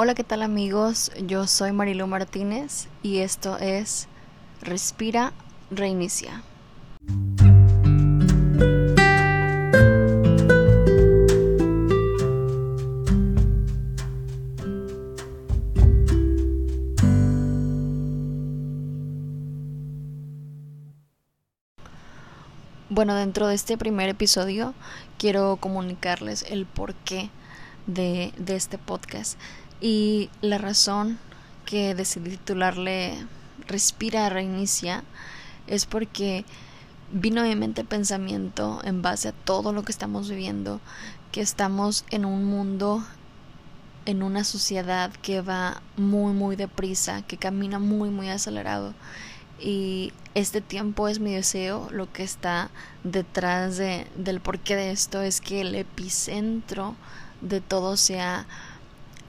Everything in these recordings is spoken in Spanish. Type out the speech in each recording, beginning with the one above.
Hola, ¿qué tal amigos? Yo soy Marilu Martínez y esto es Respira, Reinicia. Bueno, dentro de este primer episodio quiero comunicarles el porqué de, de este podcast y la razón que decidí titularle Respira, reinicia es porque vino a mi mente pensamiento en base a todo lo que estamos viviendo, que estamos en un mundo, en una sociedad que va muy, muy deprisa, que camina muy, muy acelerado. Y este tiempo es mi deseo, lo que está detrás de, del porqué de esto es que el epicentro de todo sea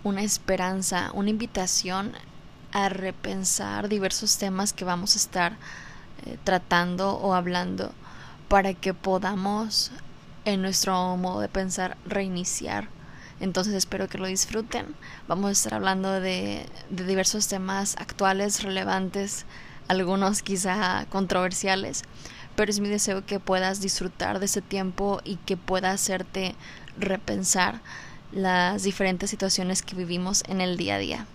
una esperanza, una invitación a repensar diversos temas que vamos a estar eh, tratando o hablando para que podamos en nuestro modo de pensar reiniciar. Entonces espero que lo disfruten. Vamos a estar hablando de, de diversos temas actuales, relevantes, algunos quizá controversiales, pero es mi deseo que puedas disfrutar de ese tiempo y que pueda hacerte repensar las diferentes situaciones que vivimos en el día a día.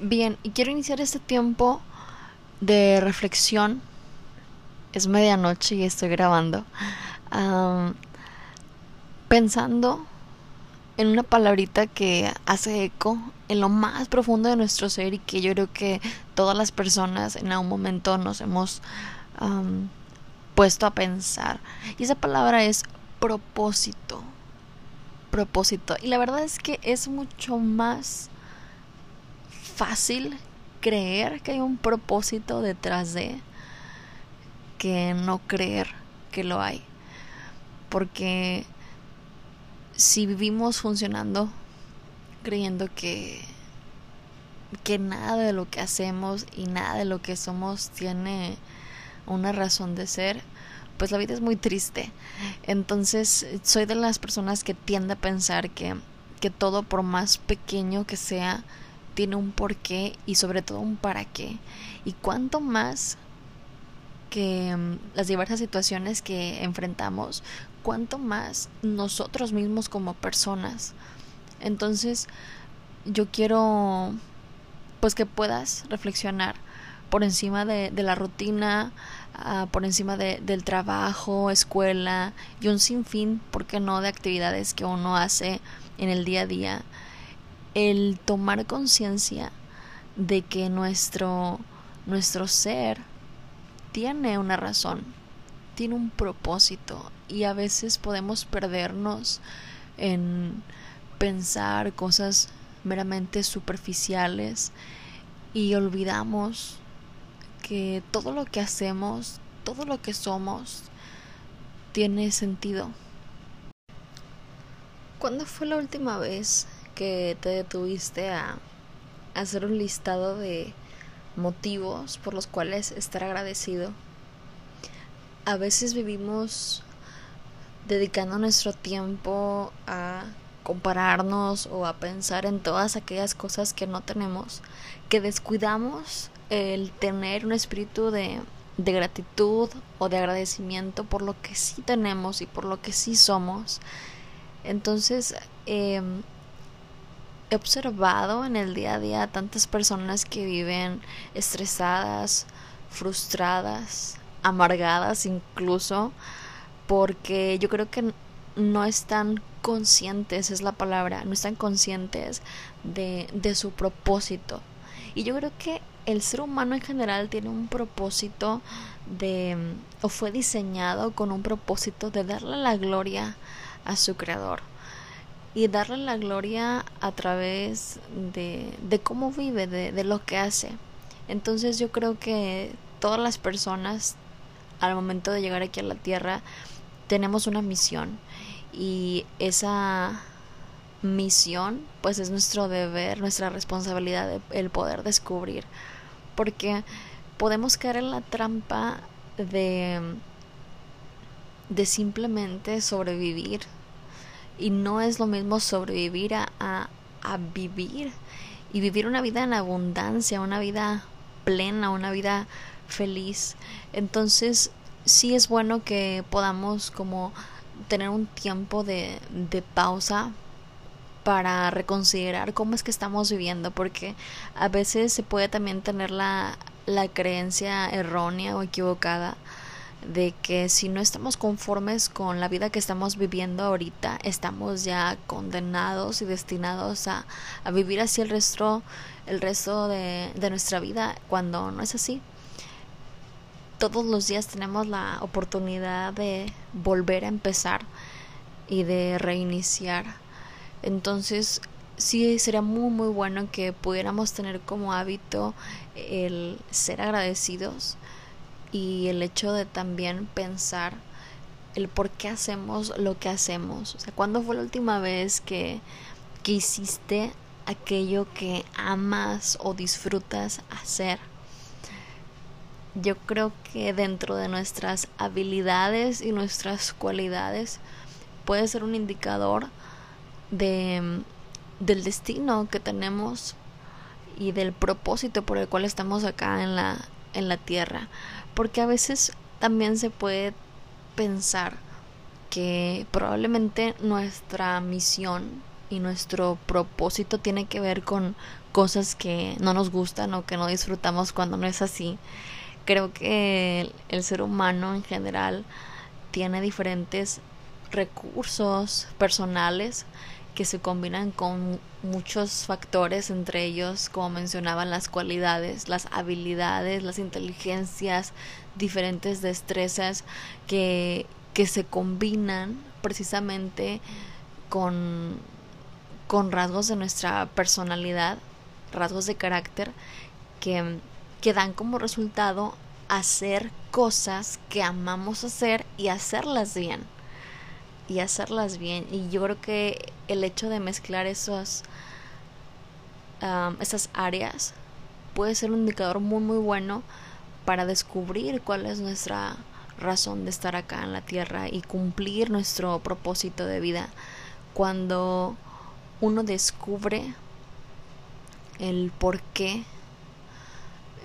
Bien, y quiero iniciar este tiempo de reflexión. Es medianoche y estoy grabando. pensando en una palabrita que hace eco en lo más profundo de nuestro ser y que yo creo que todas las personas en algún momento nos hemos puesto a pensar. Y esa palabra es propósito. Propósito. Y la verdad es que es mucho más fácil creer que hay un propósito detrás de que no creer que lo hay. Porque si vivimos funcionando creyendo que que nada de lo que hacemos y nada de lo que somos tiene una razón de ser, pues la vida es muy triste. Entonces, soy de las personas que tiende a pensar que, que todo, por más pequeño que sea, tiene un porqué y sobre todo un para qué. Y cuanto más que mm, las diversas situaciones que enfrentamos, cuanto más nosotros mismos como personas. Entonces, yo quiero pues que puedas reflexionar por encima de, de la rutina, uh, por encima de, del trabajo, escuela y un sinfín, ¿por qué no?, de actividades que uno hace en el día a día. El tomar conciencia de que nuestro, nuestro ser tiene una razón, tiene un propósito y a veces podemos perdernos en pensar cosas meramente superficiales y olvidamos que todo lo que hacemos, todo lo que somos, tiene sentido. ¿Cuándo fue la última vez que te detuviste a hacer un listado de motivos por los cuales estar agradecido? A veces vivimos dedicando nuestro tiempo a compararnos o a pensar en todas aquellas cosas que no tenemos, que descuidamos el tener un espíritu de, de gratitud o de agradecimiento por lo que sí tenemos y por lo que sí somos. Entonces, em, he observado en el día a día tantas personas que viven estresadas, frustradas, amargadas incluso, porque yo creo que no están conscientes, es la palabra, no están conscientes de, de su propósito. Y yo creo que el ser humano en general tiene un propósito de, o fue diseñado con un propósito de darle la gloria a su creador. Y darle la gloria a través de, de cómo vive, de, de lo que hace. Entonces yo creo que todas las personas al momento de llegar aquí a la tierra tenemos una misión y esa misión pues es nuestro deber, nuestra responsabilidad el poder descubrir. Porque podemos caer en la trampa de de simplemente sobrevivir. Y no es lo mismo sobrevivir a, a, a vivir. Y vivir una vida en abundancia, una vida plena, una vida feliz. Entonces, sí es bueno que podamos como tener un tiempo de, de pausa para reconsiderar cómo es que estamos viviendo, porque a veces se puede también tener la, la creencia errónea o equivocada de que si no estamos conformes con la vida que estamos viviendo ahorita, estamos ya condenados y destinados a, a vivir así el resto, el resto de, de nuestra vida, cuando no es así. Todos los días tenemos la oportunidad de volver a empezar y de reiniciar. Entonces, sí sería muy muy bueno que pudiéramos tener como hábito el ser agradecidos y el hecho de también pensar el por qué hacemos lo que hacemos. O sea, ¿cuándo fue la última vez que, que hiciste aquello que amas o disfrutas hacer? Yo creo que dentro de nuestras habilidades y nuestras cualidades puede ser un indicador de, del destino que tenemos y del propósito por el cual estamos acá en la, en la tierra porque a veces también se puede pensar que probablemente nuestra misión y nuestro propósito tiene que ver con cosas que no nos gustan o que no disfrutamos cuando no es así. Creo que el, ser humano en general tiene diferentes recursos personales que se combinan con muchos factores, entre ellos, como mencionaban, las cualidades, las habilidades, las inteligencias, diferentes destrezas que, que se combinan precisamente con, con rasgos de nuestra personalidad, rasgos de carácter, que, que dan como resultado hacer cosas que amamos hacer y hacerlas bien y hacerlas bien. Y yo creo que el hecho de mezclar esos, esas áreas puede ser un indicador muy muy bueno para descubrir cuál es nuestra razón de estar acá en la tierra y cumplir nuestro propósito de vida. Cuando uno descubre el porqué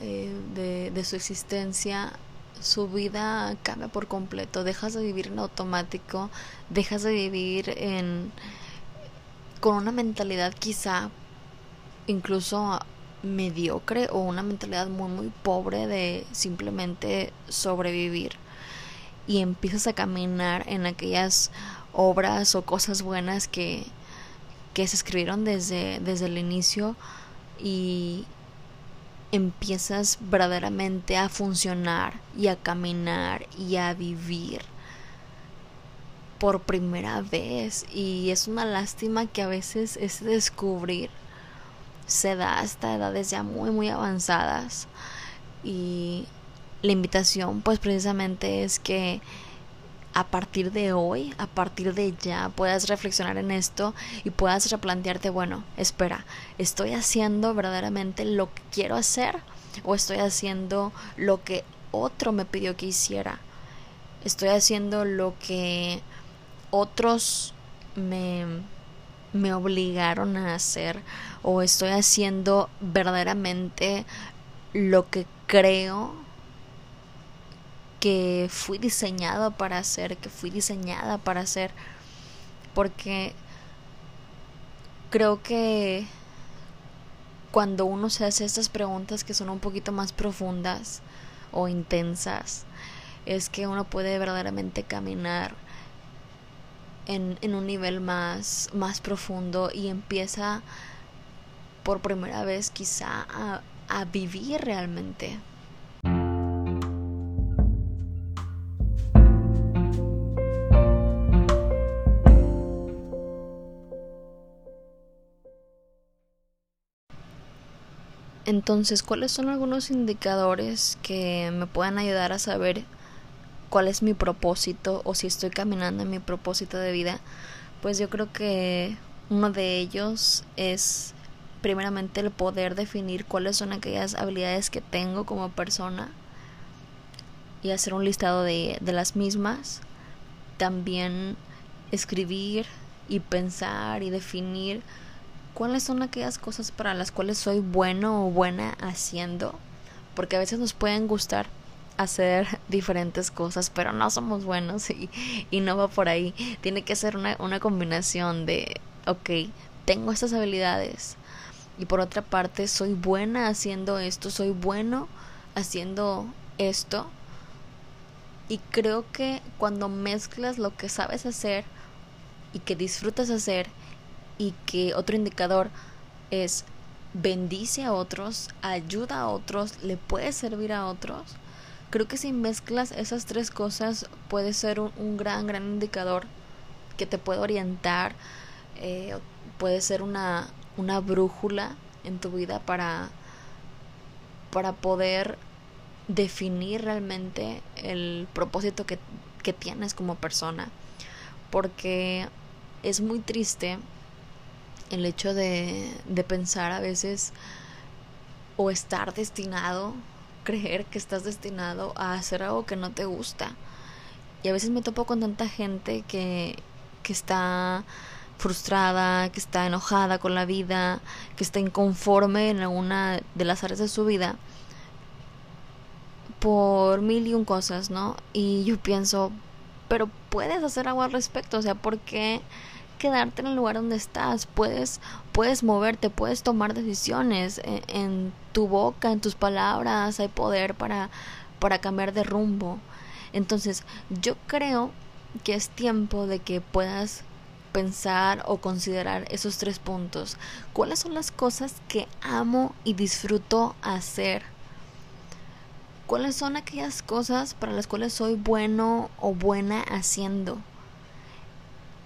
eh, de, de su existencia, su vida cambia por completo, dejas de vivir en automático, dejas de vivir en con una mentalidad quizá incluso mediocre o una mentalidad muy muy pobre de simplemente sobrevivir. Y empiezas a caminar en aquellas obras o cosas buenas que, que se escribieron desde, desde el inicio y, empiezas verdaderamente a funcionar y a caminar y a vivir por primera vez. Y es una lástima que a veces ese descubrir se da hasta edades ya muy muy avanzadas. Y la invitación pues precisamente es que a partir de hoy, a partir de ya, puedas reflexionar en esto y puedas replantearte, bueno, espera, ¿estoy haciendo verdaderamente lo que quiero hacer o estoy haciendo lo que otro me pidió que hiciera? ¿Estoy haciendo lo que otros me, me obligaron a hacer o estoy haciendo verdaderamente lo que creo que fui diseñado para hacer, que fui diseñada para hacer, porque creo que cuando uno se hace estas preguntas que son un poquito más profundas o intensas, es que uno puede verdaderamente caminar en, un nivel más, más profundo y empieza por primera vez quizá a vivir realmente. Entonces, ¿cuáles son algunos indicadores que me puedan ayudar a saber cuál es mi propósito o si estoy caminando en mi propósito de vida? Pues yo creo que uno de ellos es primeramente el poder definir cuáles son aquellas habilidades que tengo como persona y hacer un listado de, de las mismas. También escribir y pensar y definir cuáles son aquellas cosas para las cuales soy bueno o buena haciendo, porque a veces nos pueden gustar hacer diferentes cosas, pero no somos buenos y, y no va por ahí. Tiene que ser una, una combinación de, ok, tengo estas habilidades y por otra parte soy buena haciendo esto, soy bueno haciendo esto. Y creo que cuando mezclas lo que sabes hacer y que disfrutas hacer y que otro indicador es bendice a otros, ayuda a otros, le puede servir a otros. Creo que si mezclas esas tres cosas puede ser un, gran, gran indicador que te puede orientar, eh, puede ser una, una brújula en tu vida para, para poder definir realmente el propósito que, que tienes como persona. Porque es muy triste el hecho de, de pensar a veces o estar destinado, creer que estás destinado a hacer algo que no te gusta. Y a veces me topo con tanta gente que, que está frustrada, que está enojada con la vida, que está inconforme en alguna de las áreas de su vida por mil y un cosas, ¿no? Y yo pienso, pero puedes hacer algo al respecto, o sea, ¿por qué quedarte en el lugar donde estás? Puedes, puedes moverte, puedes tomar decisiones en, en tu boca, en tus palabras, hay poder para, para cambiar de rumbo. Entonces, yo creo que es tiempo de que puedas pensar o considerar esos tres puntos. ¿Cuáles son las cosas que amo y disfruto hacer? ¿Cuáles son aquellas cosas para las cuales soy bueno o buena haciendo?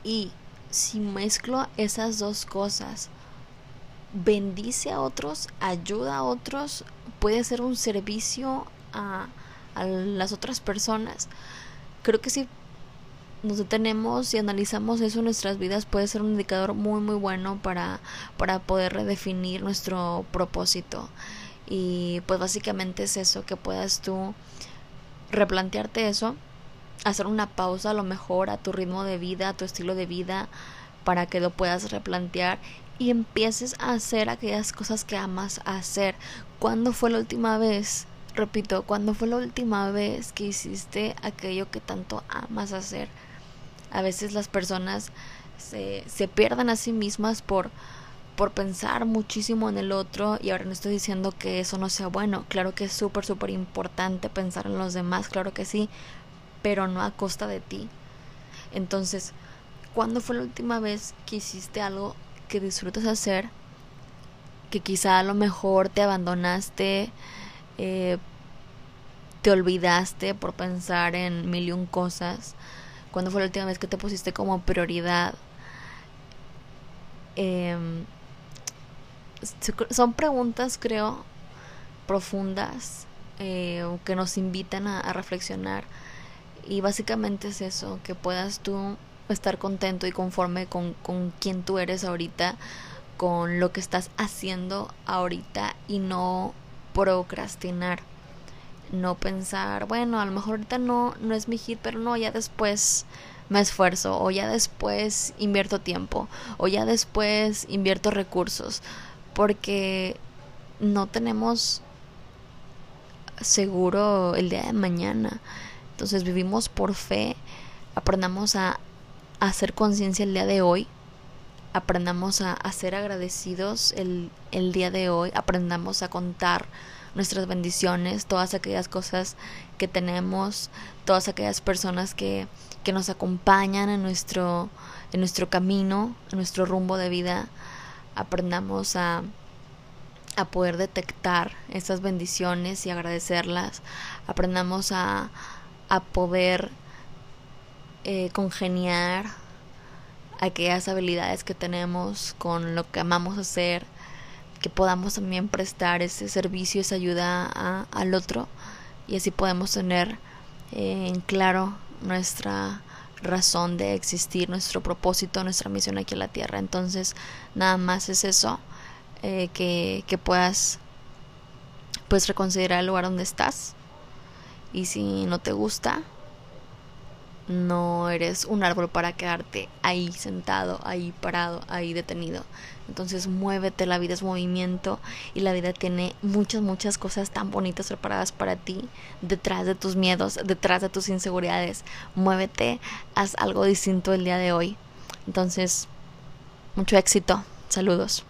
Y si mezclo esas dos cosas, bendice a otros, ayuda a otros, puede ser un servicio a, a las otras personas. Creo que si nos detenemos y analizamos eso en nuestras vidas puede ser un indicador muy muy bueno para, para poder redefinir nuestro propósito. Y pues básicamente es eso, que puedas tú replantearte eso, hacer una pausa a lo mejor a tu ritmo de vida, a tu estilo de vida, para que lo puedas replantear y empieces a hacer aquellas cosas que amas hacer. ¿Cuándo fue la última vez? Repito, ¿cuándo fue la última vez que hiciste aquello que tanto amas hacer? A veces las personas se, se pierden a sí mismas por, por pensar muchísimo en el otro y ahora no estoy diciendo que eso no sea bueno, claro que es súper, súper importante pensar en los demás, claro que sí, pero no a costa de ti. Entonces, ¿cuándo fue la última vez que hiciste algo que disfrutas hacer? Que quizá a lo mejor te abandonaste, eh, te olvidaste por pensar en mil y un cosas ¿Cuándo fue la última vez que te pusiste como prioridad? Em, son preguntas, creo, profundas eh, que nos invitan a, reflexionar. Y básicamente es eso, que puedas tú estar contento y conforme con, con quien tú eres ahorita, con lo que estás haciendo ahorita y no procrastinar no pensar, bueno, a lo mejor ahorita no, no es mi hit, pero no, ya después me esfuerzo, o ya después invierto tiempo, o ya después invierto recursos, porque no tenemos seguro el día de mañana. Entonces vivimos por fe, aprendamos a, hacer conciencia el día de hoy, aprendamos a, a ser agradecidos el, el día de hoy, aprendamos a contar nuestras bendiciones, todas aquellas cosas que tenemos, todas aquellas personas que, que nos acompañan en nuestro, en nuestro camino, en nuestro rumbo de vida, aprendamos a, a poder detectar esas bendiciones y agradecerlas, aprendamos a, a poder eh, congeniar aquellas habilidades que tenemos con lo que amamos hacer, que podamos también prestar ese servicio, esa ayuda al otro y así podemos tener eh, en claro nuestra razón de existir, nuestro propósito, nuestra misión aquí en la tierra. Entonces, nada más es eso, eh, que, que puedas pues reconsiderar el lugar donde estás y si no te gusta, no eres un árbol para quedarte ahí sentado, ahí parado, ahí detenido. Entonces muévete, la vida es movimiento y la vida tiene muchas, muchas cosas tan bonitas preparadas para ti, detrás de tus miedos, detrás de tus inseguridades. Muévete, haz algo distinto el día de hoy. Entonces, mucho éxito. Saludos.